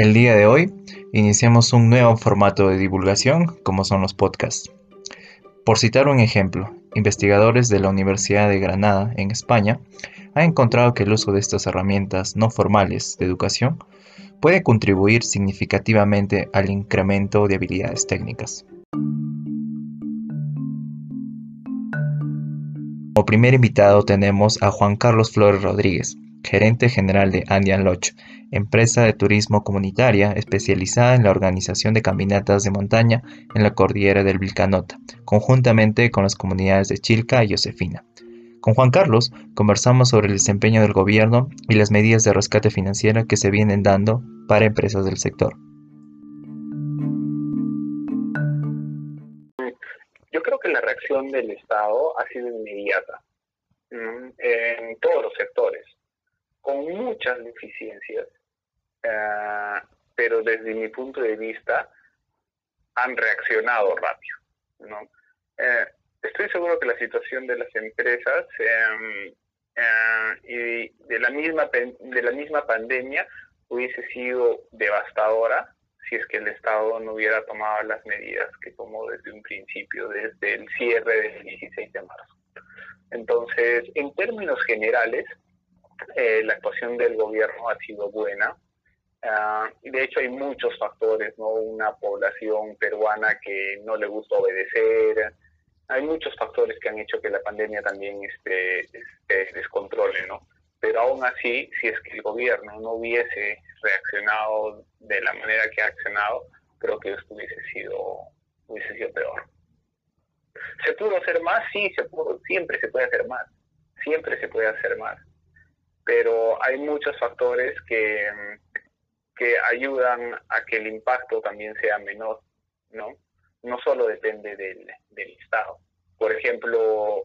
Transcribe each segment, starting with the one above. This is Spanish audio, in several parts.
El día de hoy iniciamos un nuevo formato de divulgación como son los podcasts. Por citar un ejemplo, investigadores de la Universidad de Granada, en España, han encontrado que el uso de estas herramientas no formales de educación puede contribuir significativamente al incremento de habilidades técnicas. Como primer invitado tenemos a Juan Carlos Flores Rodríguez, gerente general de Andean Lodge, empresa de turismo comunitaria especializada en la organización de caminatas de montaña en la cordillera del Vilcanota, conjuntamente con las comunidades de Chilca y Josefina. Con Juan Carlos conversamos sobre el desempeño del gobierno y las medidas de rescate financiero que se vienen dando para empresas del sector. Yo creo que la reacción del Estado ha sido inmediata en todos los sectores, con muchas deficiencias, eh, pero desde mi punto de vista han reaccionado rápido. ¿no? Eh, estoy seguro que la situación de las empresas em, eh, y de la misma de la misma pandemia hubiese sido devastadora si es que el Estado no hubiera tomado las medidas que tomó desde un principio, desde el cierre del 16 de marzo. Entonces, en términos generales, eh, la actuación del gobierno ha sido buena. Uh, de hecho, hay muchos factores, ¿no? Una población peruana que no le gusta obedecer. Hay muchos factores que han hecho que la pandemia también este, este, descontrole, ¿no? Pero aún así, si es que el gobierno no hubiese reaccionado de la manera que ha accionado, creo que esto hubiese sido, hubiese sido peor. ¿Se pudo hacer más? Sí, se pudo. Siempre se puede hacer más. Siempre se puede hacer más pero hay muchos factores que, que ayudan a que el impacto también sea menor, ¿no? No solo depende del, del Estado. Por ejemplo,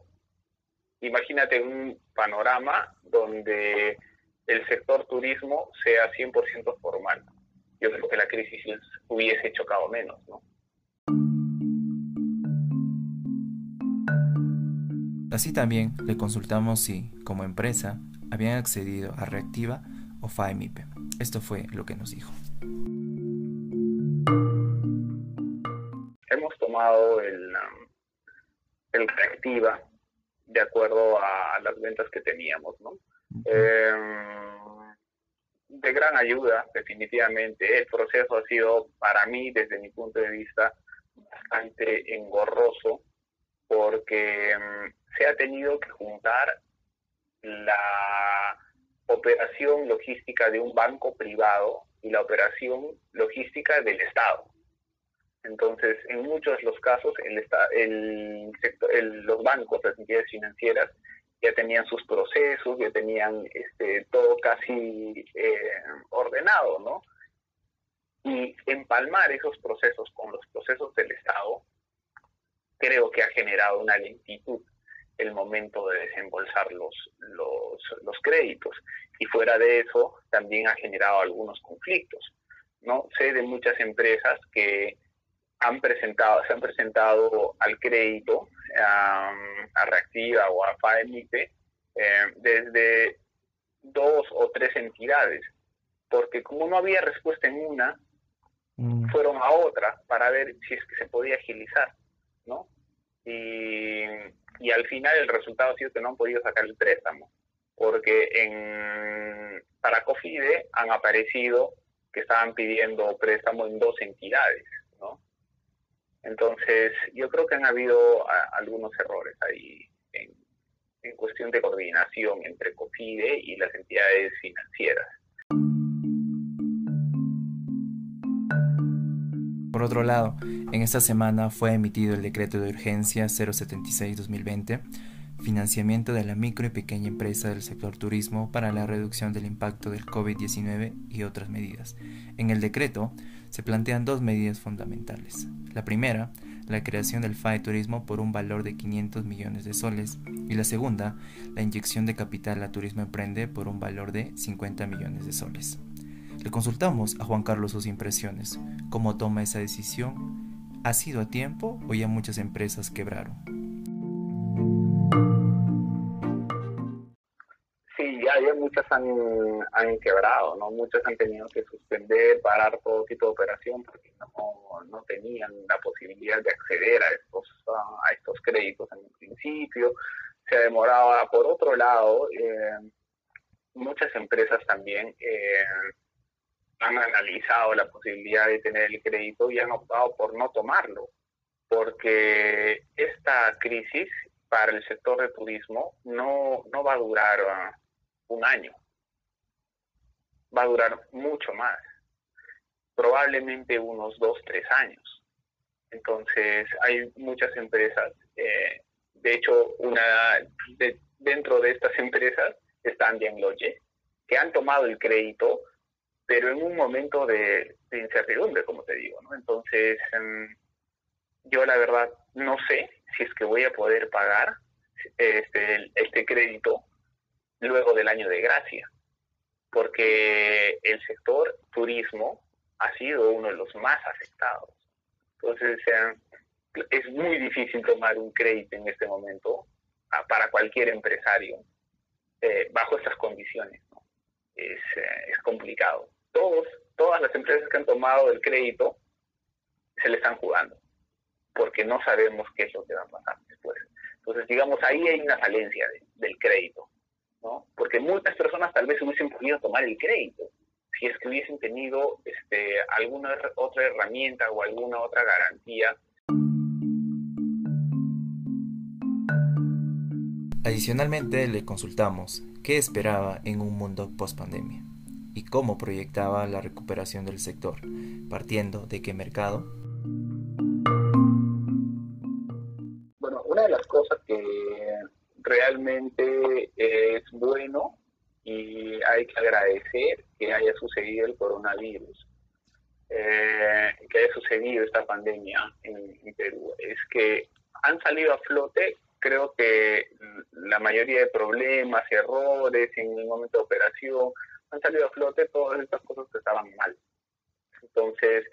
imagínate un panorama donde el sector turismo sea 100% formal. Yo creo que la crisis hubiese chocado menos, ¿no? Así también le consultamos si, como empresa, habían accedido a Reactiva o FAEMIPE. Esto fue lo que nos dijo. Hemos tomado el, um, el Reactiva de acuerdo a las ventas que teníamos, ¿no? Em, de gran ayuda, definitivamente. El proceso ha sido, para mí, desde mi punto de vista, bastante engorroso, porque em, se ha tenido que juntar la operación logística de un banco privado y la operación logística del Estado. Entonces, en muchos de los casos, el, el sector, los bancos, las entidades financieras, ya tenían sus procesos, ya tenían este, todo casi eh, ordenado, ¿no? Y empalmar esos procesos con los procesos del Estado, creo que ha generado una lentitud el momento de desembolsar los, los, los, créditos. Y fuera de eso, también ha generado algunos conflictos. ¿no? Sé de muchas empresas que han presentado, se han presentado al crédito, a Reactiva o a FAEMIPE, eh, desde dos o tres entidades, porque como no había respuesta en una, mm. fueron a otra para ver si es que se podía agilizar, ¿no? Y y al final el resultado ha sido que no han podido sacar el préstamo, porque en, para COFIDE han aparecido que estaban pidiendo préstamo en dos entidades, ¿no? Entonces, yo creo que han habido algunos errores ahí en, en cuestión de coordinación entre COFIDE y las entidades financieras. Por otro lado, en esta semana fue emitido el decreto de urgencia 076-2020, financiamiento de la micro y pequeña empresa del sector turismo para la reducción del impacto del COVID-19 y otras medidas. En el decreto se plantean dos medidas fundamentales. La primera, la creación del FAE Turismo por un valor de 500 millones de soles y la segunda, la inyección de capital a Turismo Emprende por un valor de 50 millones de soles. Le consultamos a Juan Carlos sus impresiones, cómo toma esa decisión, ¿ha sido a tiempo o ya muchas empresas quebraron? Sí, ya hay muchas han, han quebrado, ¿no? Muchas han tenido que suspender, parar todo tipo de operación porque no, no tenían la posibilidad de acceder a estos, a estos créditos en un principio. Se demoraba. Por otro lado, eh, muchas empresas también eh, han analizado la posibilidad de tener el crédito y han optado por no tomarlo, porque esta crisis para el sector de turismo no, no va a durar uh, un año, va a durar mucho más, probablemente unos dos, tres años. Entonces hay muchas empresas, eh, de hecho, una dentro de estas empresas están Loye, que han tomado el crédito, pero en un momento de, incertidumbre, como te digo. ¿no? Entonces, em, yo la verdad no sé si es que voy a poder pagar este, este crédito luego del año de gracia, porque el sector turismo ha sido uno de los más afectados. Entonces, es muy difícil tomar un crédito en este momento ah, para cualquier empresario eh, bajo estas condiciones. Es, eh, es complicado. Todos, todas las empresas que han tomado el crédito se le están jugando porque no sabemos qué es lo que va a pasar después. Entonces, digamos, ahí hay una falencia del crédito, ¿no? Porque muchas personas tal vez hubiesen podido tomar el crédito si es que hubiesen tenido este, alguna otra herramienta o alguna otra garantía. Adicionalmente, le consultamos qué esperaba en un mundo post pandemia y cómo proyectaba la recuperación del sector, partiendo de qué mercado. De las cosas que realmente es bueno y hay que agradecer que haya sucedido el coronavirus, eh, que haya sucedido esta pandemia en, Perú, es que han salido a flote, creo que la mayoría de problemas, errores en el momento de operación, han salido a flote todas estas cosas que estaban mal. Entonces,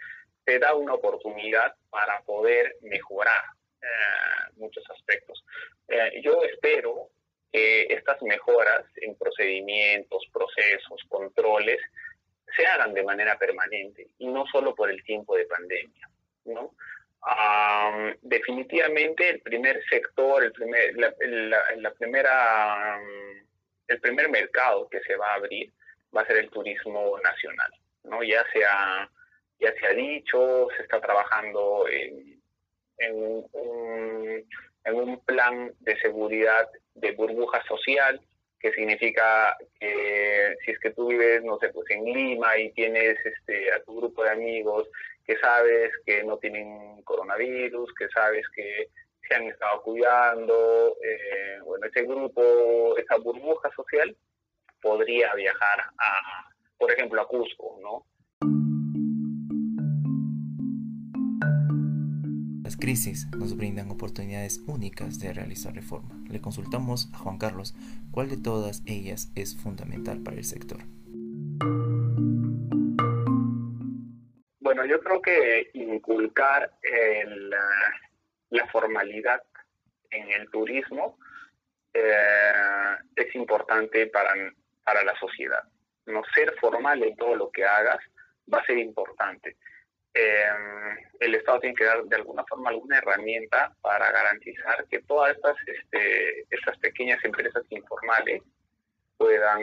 te da una oportunidad para poder mejorar eh, muchos aspectos. Eh, yo espero que estas mejoras en procedimientos, procesos, controles, se hagan de manera permanente y no solo por el tiempo de pandemia. ¿no? definitivamente el primer sector, el primer, la, primera, el primer mercado que se va a abrir va a ser el turismo nacional. ¿no? Ya, se ya se ha dicho, se está trabajando en en un, en un plan de seguridad de burbuja social, que significa que si es que tú vives, no sé, pues en Lima y tienes este, a tu grupo de amigos que sabes que no tienen coronavirus, que sabes que se han estado cuidando, eh, bueno, ese grupo, esa burbuja social podría viajar a, por ejemplo, a Cusco, ¿no? crisis nos brindan oportunidades únicas de realizar reforma. Le consultamos a Juan Carlos cuál de todas ellas es fundamental para el sector. Bueno, yo creo que inculcar la formalidad en el turismo eh, es importante para, para la sociedad. No ser formal en todo lo que hagas va a ser importante. Em, el Estado tiene que dar de alguna forma alguna herramienta para garantizar que todas estas, este, estas pequeñas empresas informales puedan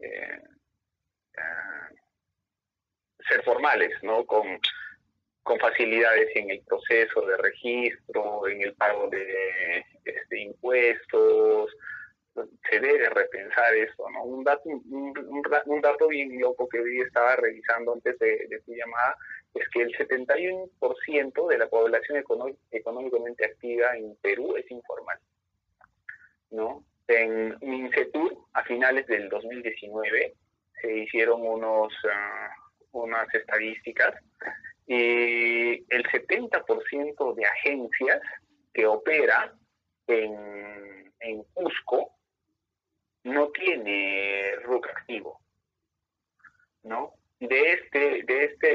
eh, eh, ser formales, ¿no? Con, con facilidades en el proceso de registro, en el pago de este, impuestos, se debe repensar eso, ¿no? Un dato, un, dato bien loco que hoy estaba revisando antes de, de tu llamada es que el 71% de la población económicamente activa en Perú es informal. ¿no? En Mincetur, a finales del 2019, se hicieron unos, ah, unas estadísticas y el 70% de agencias que opera en, en Cusco no tiene RUC activo. ¿no? de este, de este,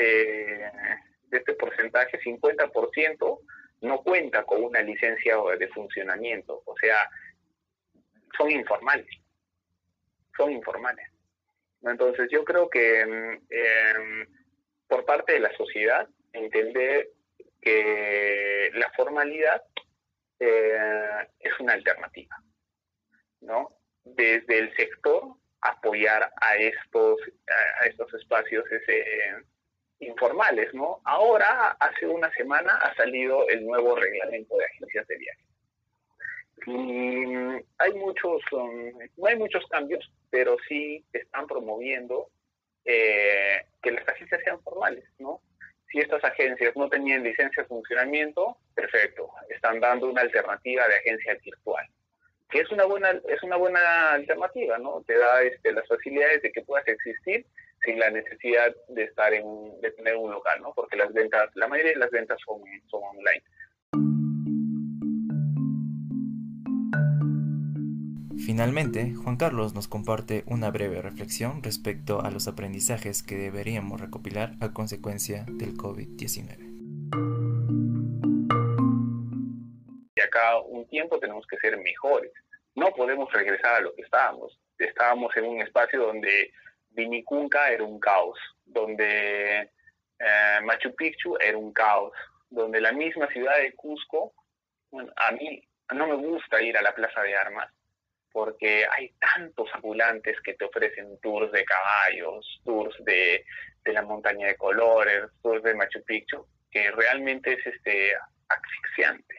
de este porcentaje, 50% no cuenta con una licencia de funcionamiento, o sea, son informales, son informales. Entonces yo creo que em, por parte de la sociedad entender que la formalidad eh, es una alternativa, ¿no? Desde el sector apoyar a estos, a estos espacios informales, ¿no? Ahora, hace una semana, ha salido el nuevo reglamento de agencias de viaje. Y hay muchos, um, no hay muchos cambios, pero sí están promoviendo eh, que las agencias sean formales, ¿no? Si estas agencias no tenían licencia de funcionamiento, perfecto, están dando una alternativa de agencia virtual, que es una buena, es una buena alternativa, ¿no? Te da este, las facilidades de que puedas existir sin la necesidad de estar en, de tener un local, ¿no? Porque las ventas, la mayoría de las ventas son, son online. Finalmente, Juan Carlos nos comparte una breve reflexión respecto a los aprendizajes que deberíamos recopilar a consecuencia del COVID-19. Un tiempo tenemos que ser mejores. No podemos regresar a lo que estábamos. Estábamos en un espacio donde Vinicunca era un caos, donde eh, Machu Picchu era un caos, donde la misma ciudad de Cusco, a mí no me gusta ir a la Plaza de Armas, porque hay tantos ambulantes que te ofrecen tours de caballos, tours de, la montaña de colores, tours de Machu Picchu, que realmente es este asfixiante.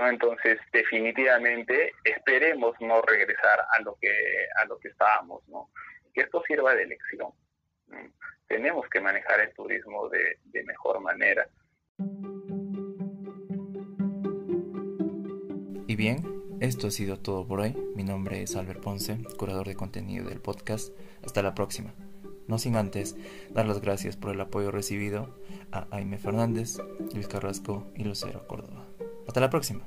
¿No? Entonces, definitivamente esperemos no regresar a lo que a lo que estábamos, ¿no? Que esto sirva de lección. Tenemos que manejar el turismo de, de mejor manera. Y bien, esto ha sido todo por hoy. Mi nombre es Albert Ponce, curador de contenido del podcast. Hasta la próxima. No sin antes dar las gracias por el apoyo recibido a Aime Fernández, Luis Carrasco y Lucero Córdoba. Hasta la próxima.